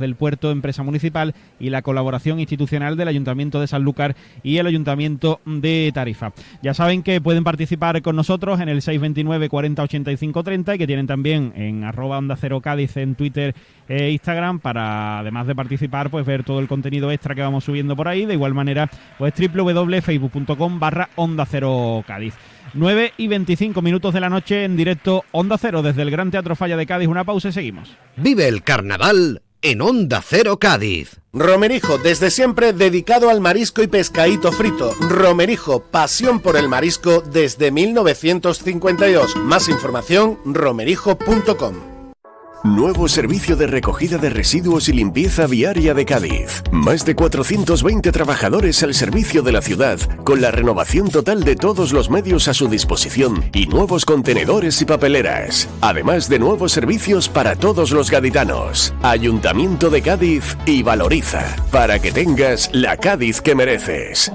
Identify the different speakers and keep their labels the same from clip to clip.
Speaker 1: del puerto, empresa municipal y la colaboración institucional del Ayuntamiento de Sanlúcar y el Ayuntamiento de Tarifa. Ya saben que pueden participar con nosotros en el 629 40 85 30 y que tienen también en arroba onda cero Cádiz en Twitter e Instagram para además de participar pues ver todo el contenido extra que vamos subiendo por ahí. De igual manera pues www.facebook.com barra onda cero Cádiz. 9 y 25 minutos de la noche en directo Onda Cero desde el Gran Teatro Falla de Cádiz. Una pausa y seguimos.
Speaker 2: Vive el carnaval en Onda Cero Cádiz.
Speaker 3: Romerijo, desde siempre dedicado al marisco y pescadito frito. Romerijo, pasión por el marisco desde 1952. Más información, romerijo.com.
Speaker 4: Nuevo servicio de recogida de residuos y limpieza viaria de Cádiz. Más de 420 trabajadores al servicio de la ciudad, con la renovación total de todos los medios a su disposición y nuevos contenedores y papeleras. Además de nuevos servicios para todos los gaditanos. Ayuntamiento de Cádiz y Valoriza, para que tengas la Cádiz que mereces.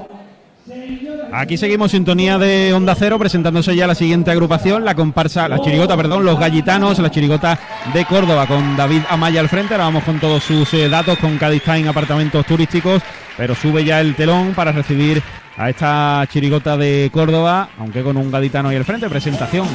Speaker 1: Aquí seguimos sintonía de Onda Cero, presentándose ya la siguiente agrupación, la comparsa, la chirigota, perdón, los gallitanos, la chirigota de Córdoba, con David Amaya al frente. Ahora vamos con todos sus eh, datos, con Cádiz Time apartamentos turísticos, pero sube ya el telón para recibir a esta chirigota de Córdoba, aunque con un gaditano ahí al frente. Presentación.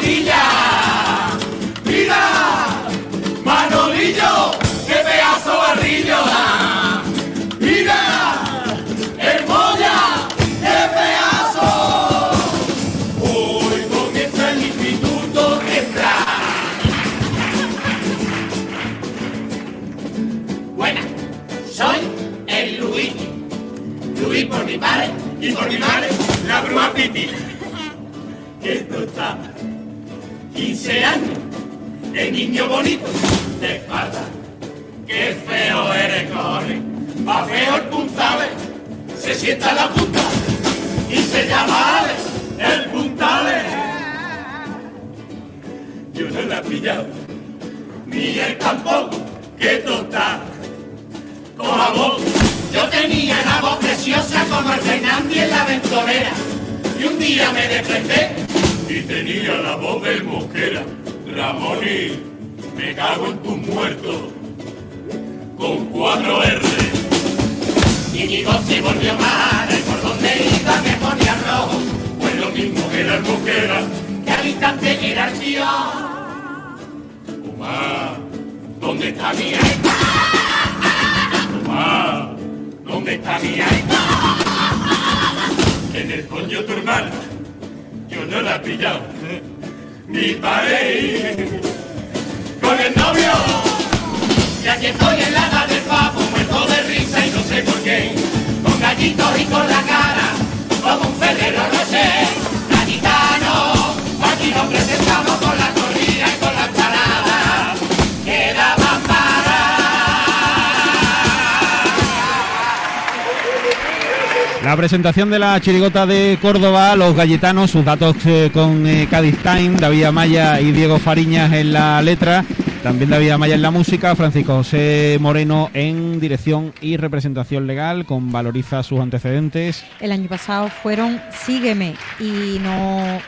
Speaker 5: Pinilla! ¡Mira! ¡Manolillo! ¡Qué pedazo barrillo! ¡Mira! ¡Hermolla! ¡Qué pedazo! Hoy comienza el Instituto Extra. Buena, soy el Luis. Luis por mi padre y por mi madre, la bruma Piti esto está 15 años de niño bonito de espalda. Qué feo eres, corre. Va feo el puntale, se sienta la punta y se llama Ale, el puntale. Yo no la he pillado, ni él tampoco, que está como vos. Yo tenía la voz preciosa como el Fernandi en la aventurera y un día me desperté y tenía la voz del mosquera. Ramoni, me cago en tus muertos. Con cuatro R. Voz se volvió mala y por donde iba me ponía rojo. Pues lo mismo que era el mosquera, que al instante era el tío. Umá, ¿dónde está mi alma? Umá, ¿dónde está mi alma? En el coño tu hermana no la he pillado. Mi padre con el novio. Y aquí estoy en la edad del pavo, muerto de risa y no sé por qué. Con gallitos y con la cara, como un Ferrero Rocher. Gallitano, aquí nos presentamos con la
Speaker 1: Presentación de la chirigota de Córdoba, los galletanos, sus datos eh, con eh, Cádiz Time, David Amaya y Diego Fariñas en la letra, también David Amaya en la música, Francisco José Moreno en dirección y representación legal, con Valoriza sus antecedentes.
Speaker 6: El año pasado fueron Sígueme y no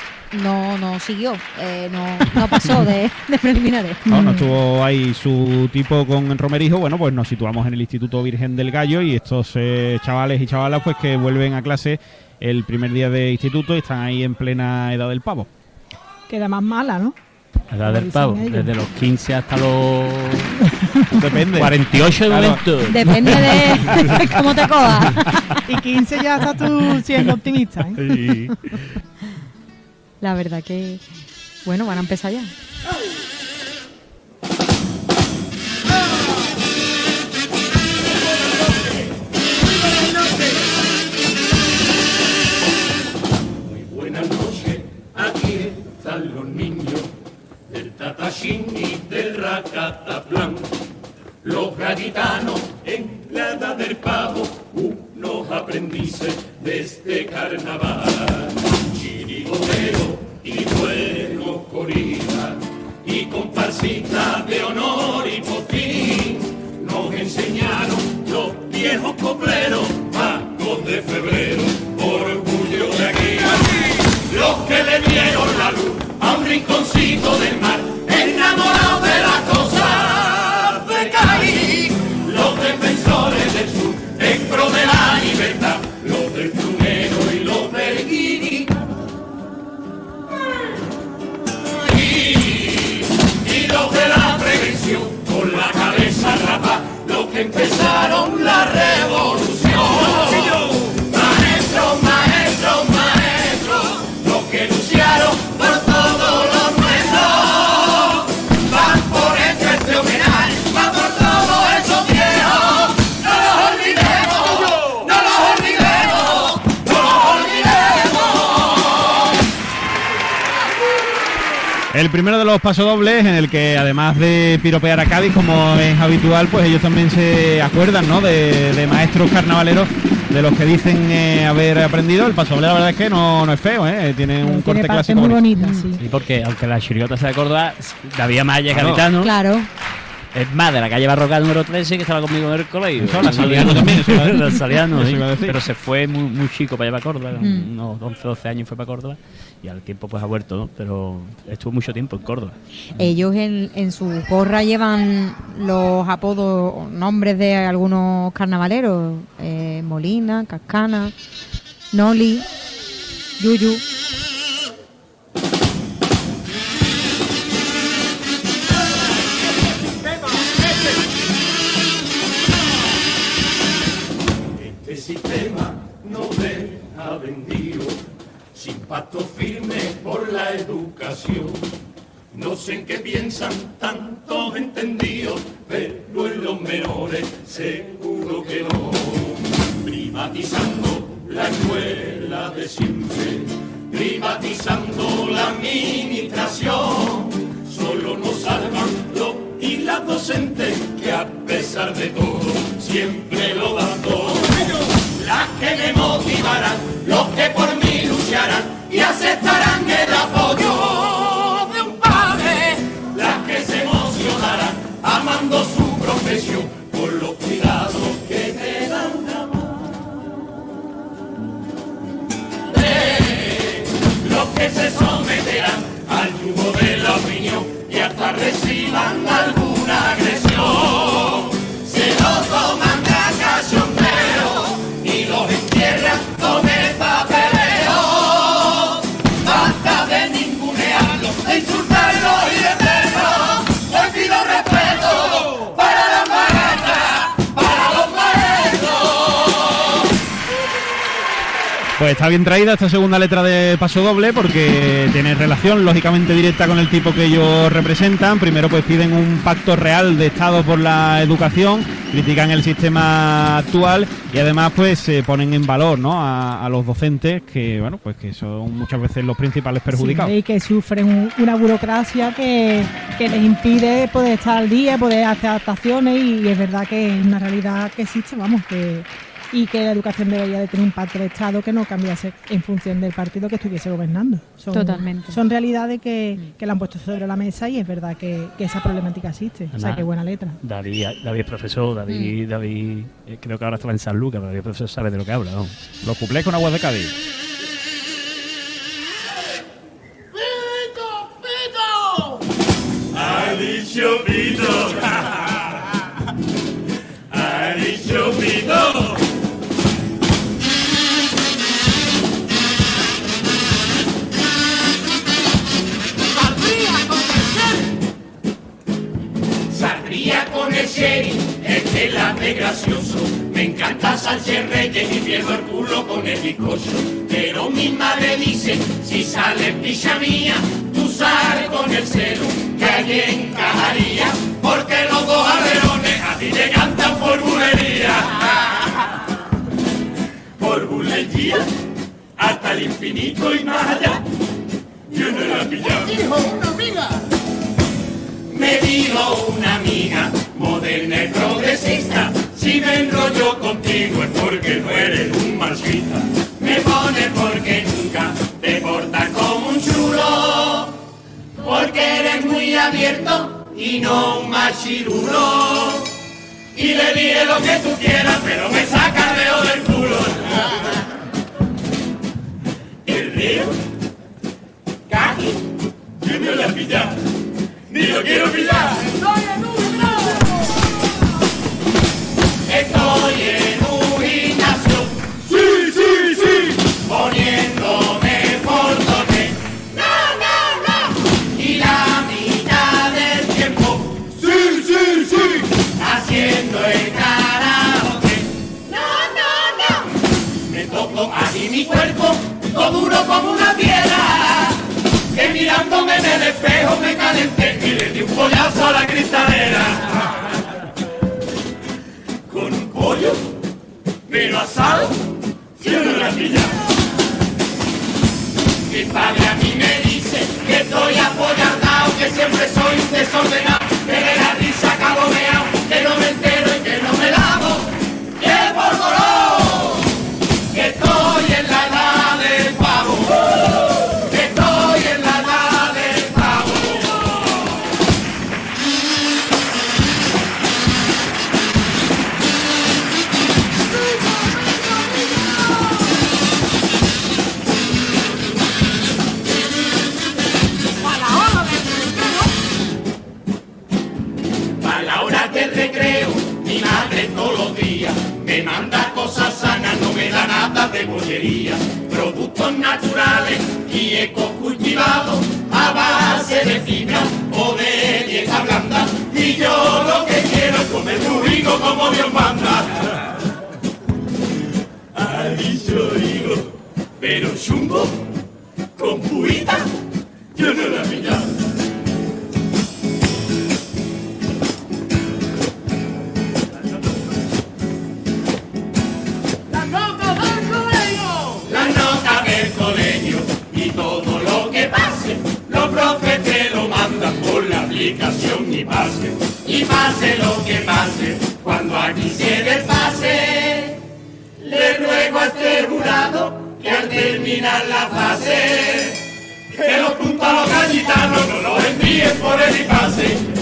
Speaker 6: no, no siguió, eh, no, no pasó de, de preliminares.
Speaker 1: No, no estuvo ahí su tipo con Romerijo. Bueno, pues nos situamos en el Instituto Virgen del Gallo y estos eh, chavales y chavalas pues que vuelven a clase el primer día de instituto y están ahí en plena edad del pavo.
Speaker 7: Queda más mala, ¿no?
Speaker 8: Edad del pavo, desde los 15 hasta los
Speaker 1: Depende.
Speaker 8: 48 de
Speaker 1: Claro.
Speaker 8: momento.
Speaker 6: Depende de cómo te cojas.
Speaker 7: Y 15 ya estás tú siendo optimista, ¿eh?
Speaker 1: Sí.
Speaker 6: La verdad que, bueno, van a empezar ya.
Speaker 1: El primero de los pasodobles en el que además de piropear a Cádiz como es habitual, pues ellos también se acuerdan, ¿no? De, de maestros carnavaleros de los que dicen eh, haber aprendido. El pasodoble la verdad es que no, no es feo, ¿eh? Tiene un
Speaker 7: Tiene
Speaker 1: corte clásico.
Speaker 7: muy
Speaker 1: bonito.
Speaker 7: bonitas, sí.
Speaker 8: Y porque, aunque la chiriota se acorda, David Maya
Speaker 1: Claro.
Speaker 8: Garitano,
Speaker 6: Claro.
Speaker 8: es más de la calle Barroca número 13 que estaba conmigo en el colegio.
Speaker 1: Eso, la Saliano también.
Speaker 8: La Saliano, sí. Pero se fue muy, muy chico para allá para Córdoba,
Speaker 6: Mm.
Speaker 8: unos 11, 12 años fue para Córdoba y al tiempo pues ha vuelto, ¿no? Pero estuvo mucho tiempo en Córdoba.
Speaker 6: Ellos en, en su gorra llevan los apodos, nombres de algunos carnavaleros. eh, Molina, Cascana, Noli, Yuyu.
Speaker 5: Sin pacto firme por la educación. No sé en qué piensan tantos entendidos, pero en los menores seguro que no. Privatizando la escuela de siempre, privatizando la administración. Solo nos salvan y las docentes que a pesar de todo siempre lo dan todo. Las que me motivarán, los que por mí lucharán y aceptarán el apoyo de un padre. Las que se emocionarán amando su profesión por los cuidados que me dan una madre. Los que se someterán al yugo de la opinión y hasta reciban alguna agresión.
Speaker 1: Pues está bien traída esta segunda letra de paso doble porque tiene relación lógicamente directa con el tipo que ellos representan. Primero pues piden un pacto real de Estado por la educación, critican el sistema actual y además pues se ponen en valor ¿no? a, a los docentes que bueno pues que son muchas veces los principales perjudicados.
Speaker 7: Sí, y que sufren un- una burocracia que, que les impide poder estar al día, poder hacer adaptaciones y es verdad que es una realidad que existe, vamos, que y que la educación debería de tener un pacto de Estado que no cambiase en función del partido que estuviese gobernando. Son,
Speaker 6: Totalmente.
Speaker 7: Son realidades que, que la han puesto sobre la mesa y es verdad que, que esa problemática existe. O sea, qué buena letra.
Speaker 8: David, David es profesor, David,
Speaker 6: Mm.
Speaker 8: David, eh, creo que ahora está en San Lucas, pero David es profesor sabe de lo que habla, ¿no?
Speaker 1: Los cuplés con aguas de Cádiz.
Speaker 5: Infinito y más allá. Yo no la he pillado.
Speaker 9: Hijo, una amiga.
Speaker 5: conocido una amiga moderna y progresista. Si me enrollo contigo es porque no eres un machista. Me pone porque nunca te portas como un chulo. Porque eres muy abierto y no un machirulo. Y le diré lo que tú quieras, pero me saca dedo del culo. Río, caqui, yo no la pilla, ni lo quiero pillar. Estoy en un gimnasio, sí, sí, sí, poniéndome portote. No, no, no. Y la mitad del tiempo, sí, sí, sí, haciendo el karaoke. No, no, no. Me toco así mi cuerpo, todo duro como una piedra. Que mirándome en el espejo me calenté y le di un pollazo a la cristalera. Con un pollo, pero asado, yo no la pilla. Mi padre a mí me dice que estoy apoyardao, que siempre soy desordenado, y pase, y pase lo que pase, cuando aquí se pase, le ruego a este jurado que al terminar la fase, que los puntos a los no los envíen por el y pase,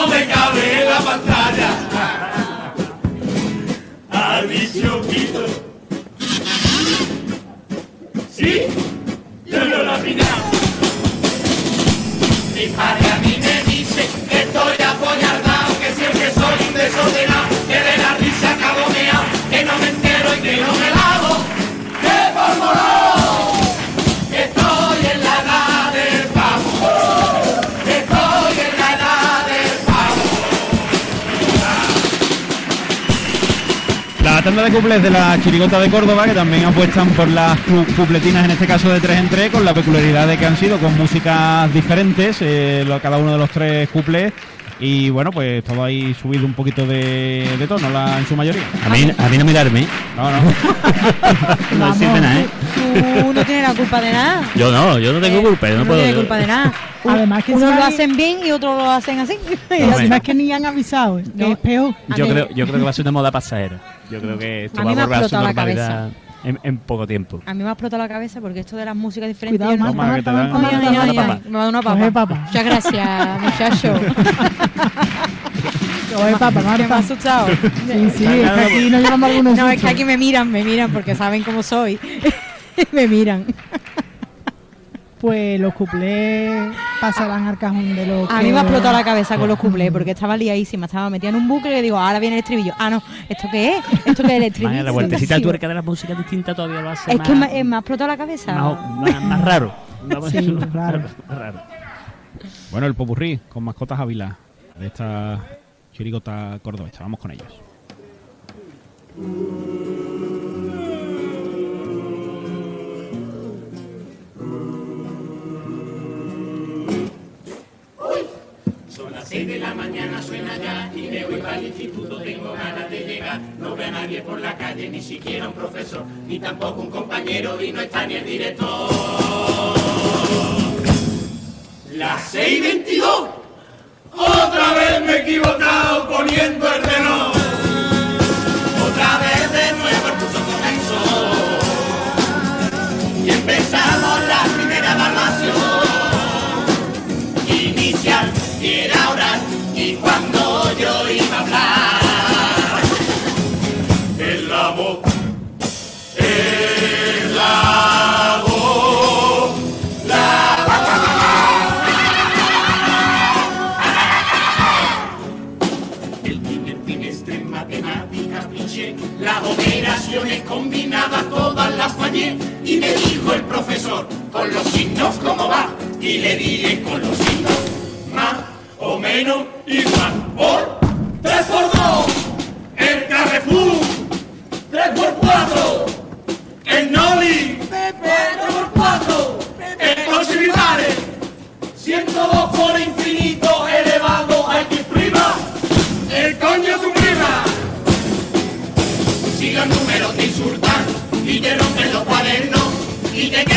Speaker 5: no me
Speaker 1: de cuples de la Chirigota de Córdoba, que también apuestan por las cu- cupletinas, en este caso de tres en tres, con la peculiaridad de que han sido con músicas diferentes, eh, lo- cada uno de los tres cuples. Y bueno, pues todo ahí subido un poquito de, de tono la, en su mayoría.
Speaker 8: A mí, a mí no mirarme.
Speaker 1: No, no.
Speaker 8: No nada, ¿eh?
Speaker 6: Tú no tienes la culpa de nada.
Speaker 8: Yo no, yo no tengo
Speaker 6: Eh,
Speaker 8: culpa, yo no
Speaker 6: tú
Speaker 8: puedo.
Speaker 6: culpa de nada.
Speaker 7: Además que
Speaker 6: Unos lo hacen bien y otros lo hacen así.
Speaker 8: No,
Speaker 7: es que ni han avisado, que
Speaker 6: No.
Speaker 7: es peor.
Speaker 8: Yo creo, yo creo que va a ser una moda pasajera. Yo creo que esto
Speaker 6: A
Speaker 8: va a volver a su normalidad en, en poco tiempo.
Speaker 6: A mí me ha explotado la cabeza porque esto de las músicas diferentes.
Speaker 7: Cuidado,
Speaker 6: no-
Speaker 7: Marta,
Speaker 1: Toma, que te
Speaker 7: Marta,
Speaker 1: dan-
Speaker 7: Marta,
Speaker 6: Ay, ay,
Speaker 7: Marta,
Speaker 6: ay,
Speaker 8: Marta,
Speaker 6: ay,
Speaker 8: papa.
Speaker 6: me va a dar una
Speaker 7: Coge
Speaker 6: papa. Muchas gracias, muchacho.
Speaker 7: Coge papa,
Speaker 6: Que me ha
Speaker 7: Marta.
Speaker 6: asustado.
Speaker 7: Sí, sí, es que aquí nos llevamos algunos
Speaker 6: No, es que aquí me miran, me miran porque saben cómo soy. me miran.
Speaker 7: Pues los cuplés pasarán al cajón de los
Speaker 6: A
Speaker 7: que-
Speaker 6: mí me ha explotado la cabeza con los cuplés porque estaba liadísima, estaba metida en un bucle y digo, ahora viene el estribillo. Ah, no, ¿esto qué es? ¿Esto qué es el estribillo?
Speaker 8: Vaya, la vueltecita
Speaker 6: Sí.
Speaker 8: tuerca de la música distinta todavía lo hace
Speaker 6: Es
Speaker 8: más,
Speaker 6: que me, eh, me ha explotado la cabeza.
Speaker 8: más, más- más raro.
Speaker 7: Sí, raro.
Speaker 8: más raro.
Speaker 1: Bueno, el popurrí con mascotas Ávila de esta chirigota cordobesa. Vamos con ellos.
Speaker 5: De la mañana, suena ya y me voy para el instituto, tengo ganas de llegar. No veo a nadie por la calle, ni siquiera un profesor, ni tampoco un compañero y no está ni el director. Las seis veintidós, otra vez me he equivocado poniendo el reloj.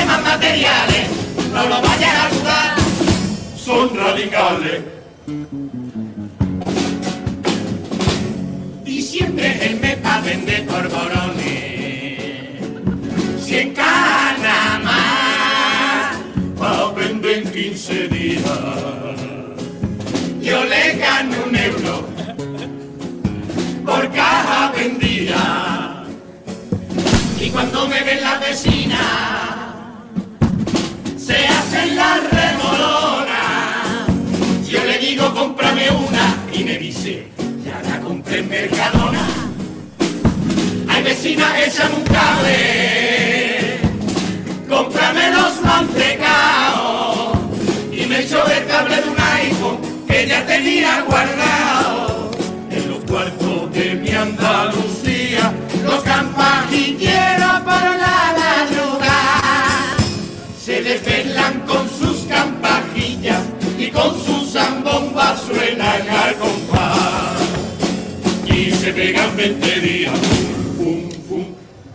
Speaker 5: Queman materiales. No lo vayas a dudar. Son radicales. Diciembre es el mes para vender polvorones. Si en Canamá. Pa' vender en 15 días. Yo le gano un euro por caja vendida. Y cuando me ven la vecina Se hacen la remolona Yo le digo cómprame una y me dice ya la compré en Mercadona. Ay vecina, échame un cable, cómprame los mantecaos y me echó el cable de un iPhone que ya tenía guardado en los cuartos de mi Andalucía. Los campagilleros por la se desvelan con sus campajillas y con sus zambombas suenan al compás y se pegan 20 días pum pum pum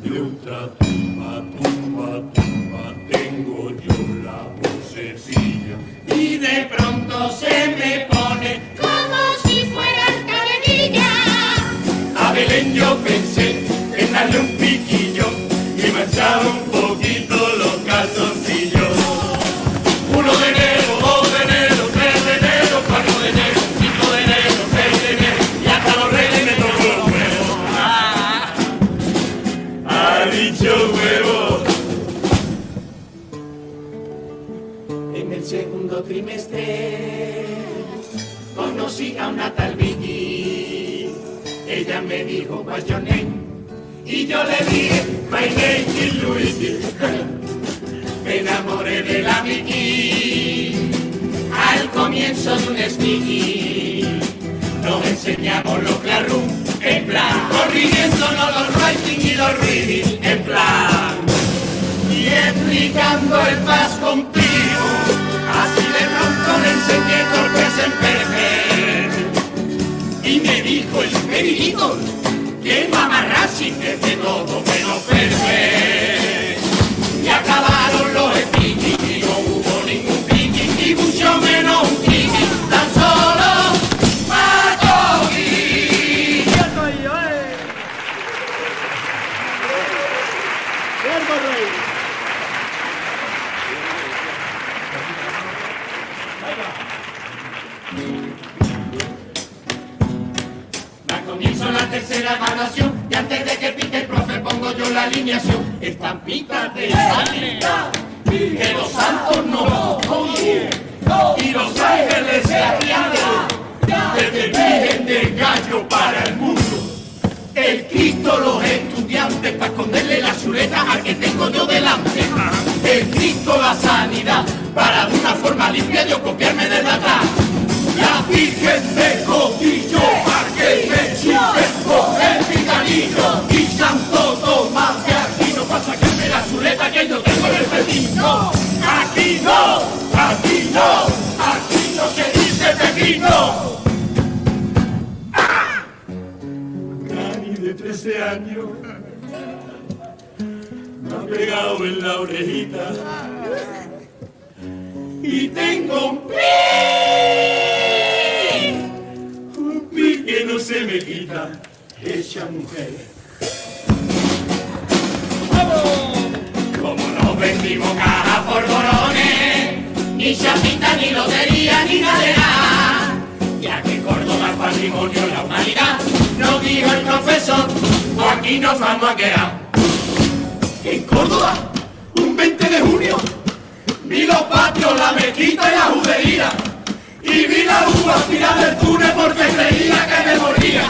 Speaker 5: de otra tumba tumba tumba tengo yo la vocecilla. Y de pronto se me En el segundo trimestre conocí a una tal Vicky. Ella me dijo, what's? Y yo le dije, my name is. Me enamoré de la Vicky al comienzo de un speaking. Nos enseñamos los clarum plan, corrigiéndonos los writing y los reading en plan. Y explicando el pas contigo, así de pronto le enseñé torpes en perfect. Y me dijo el Peridito, que mamarrachi es de todo menos perfect. Y acabaron el pepino. Aquí no, aquí no, aquí no se dice pepino. Dani de 13 años me ha pegado en la orejita y tengo un pi, un pi que no se me quita, esa mujer. Vendimos caja por borones, ni chapita, ni lotería, ni nada. Ya que Córdoba es patrimonio la humanidad, nos dijo el profesor, aquí nos vamos a quedar. En Córdoba, un 20 de junio, vi los patios, la mezquita y la judería. Y vi la uva final del túnel porque creía que me moría.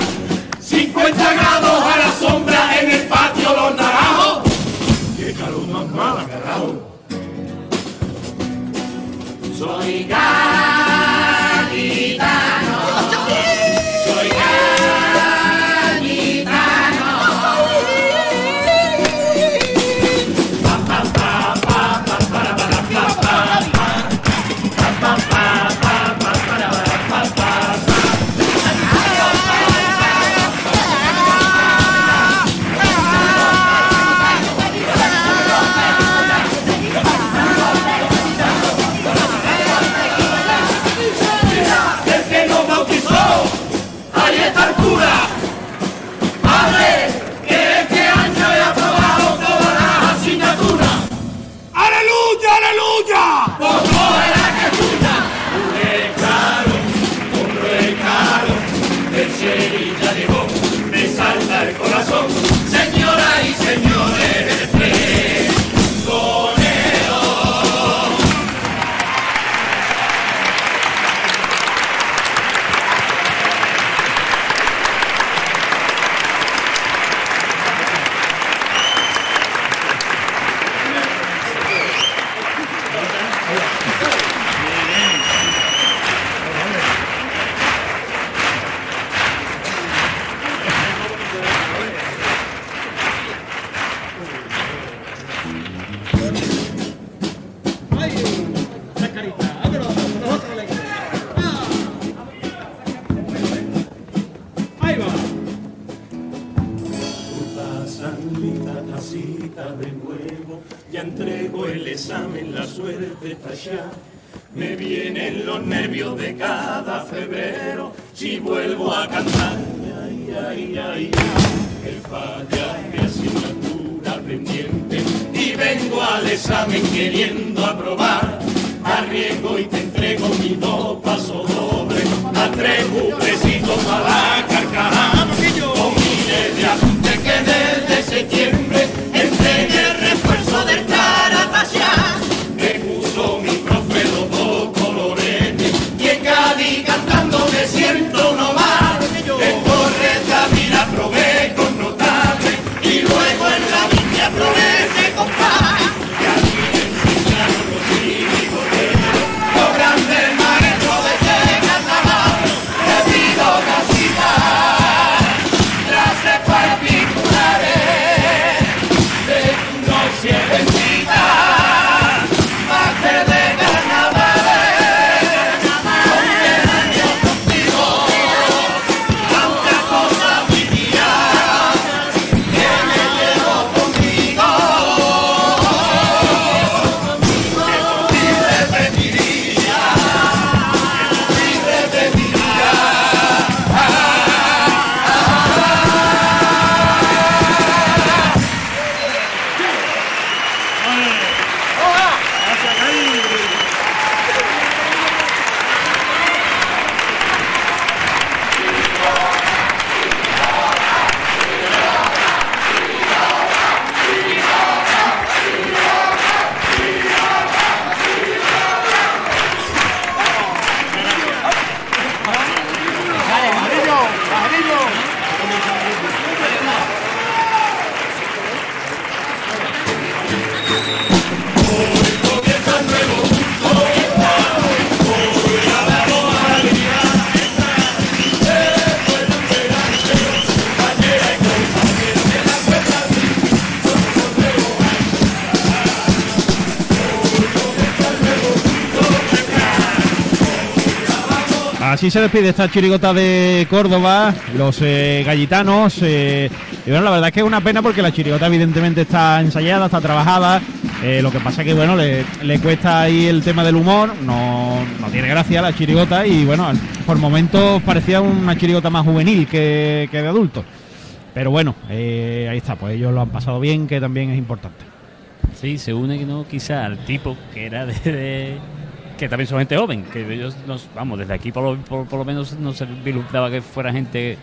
Speaker 5: 50 grados Soy ya. Me vienen los nervios de cada febrero, si vuelvo a cantar, ay, ay, ay, ay, el falla mi asignatura pendiente, y vengo al examen queriendo
Speaker 1: Así se despide esta chirigota de Córdoba, los eh, gallitanos. eh, y bueno, la verdad es que es una pena porque la chirigota evidentemente está ensayada, está trabajada. eh, lo que pasa que, bueno, le, cuesta ahí el tema del humor. No, no tiene gracia la chirigota y, bueno, por momentos parecía una chirigota más juvenil que, de adulto. Pero bueno, ahí está, pues ellos lo han pasado bien, que también es importante.
Speaker 8: Sí, se une no quizá al tipo que era de- que también son gente joven, que ellos nos, vamos, desde aquí por lo, por, por lo menos no se vislumbraba que fuera gente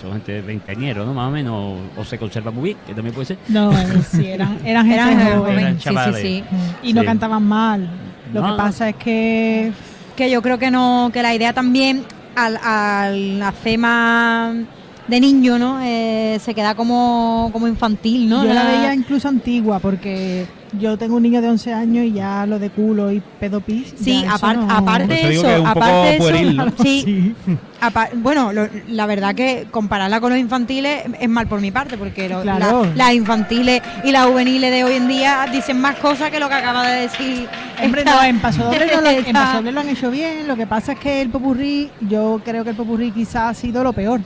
Speaker 8: son gente veinteañero, ¿no? Más o menos, o, o se conserva muy bien, que también puede ser.
Speaker 7: No, sí, eran, eran gente
Speaker 6: Eran
Speaker 7: joven.
Speaker 6: sí, sí, sí.
Speaker 7: Y no
Speaker 8: Sí.
Speaker 7: cantaban mal. Lo
Speaker 8: No.
Speaker 7: que pasa es que
Speaker 6: Que yo creo que no, que la idea también al, al hacer más de niño, ¿no? Eh, se queda como, como infantil, ¿no?
Speaker 7: yo la veía incluso antigua porque yo tengo un niño de 11 años y ya lo de culo y pedopis.
Speaker 6: Sí,
Speaker 7: ya eso
Speaker 6: apar-
Speaker 7: no-
Speaker 6: aparte de
Speaker 1: digo
Speaker 6: eso,
Speaker 1: es
Speaker 6: aparte de eso,
Speaker 1: pueril, ¿no?
Speaker 6: sí,
Speaker 7: Sí.
Speaker 6: apa- bueno, lo- la verdad que compararla con los infantiles es mal por mi parte, porque lo-
Speaker 7: Claro.
Speaker 6: la- las infantiles y las juveniles de hoy en día dicen más cosas que lo que acaba de decir.
Speaker 7: Hombre,
Speaker 6: esta-
Speaker 7: no, en Paso Doble, no lo, en
Speaker 6: esta-
Speaker 7: Paso Doble lo han hecho bien. Lo que pasa es que el popurrí, yo creo que el popurrí quizás ha sido lo peor.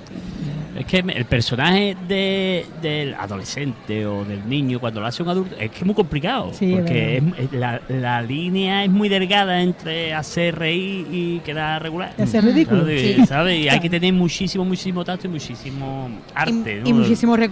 Speaker 8: Es que el personaje de, del adolescente o del niño, cuando lo hace un adulto, es que es muy complicado.
Speaker 7: Sí,
Speaker 8: porque es- la, la línea es muy delgada entre hacer reír y quedar regular.
Speaker 7: Y hacer ridículo.
Speaker 8: ¿Sabes?
Speaker 6: Sí.
Speaker 8: ¿Sabes? Y hay que tener muchísimo, muchísimo tacto y muchísimo
Speaker 6: y,
Speaker 8: arte.
Speaker 6: y
Speaker 8: ¿no?
Speaker 6: muchísimos recursos.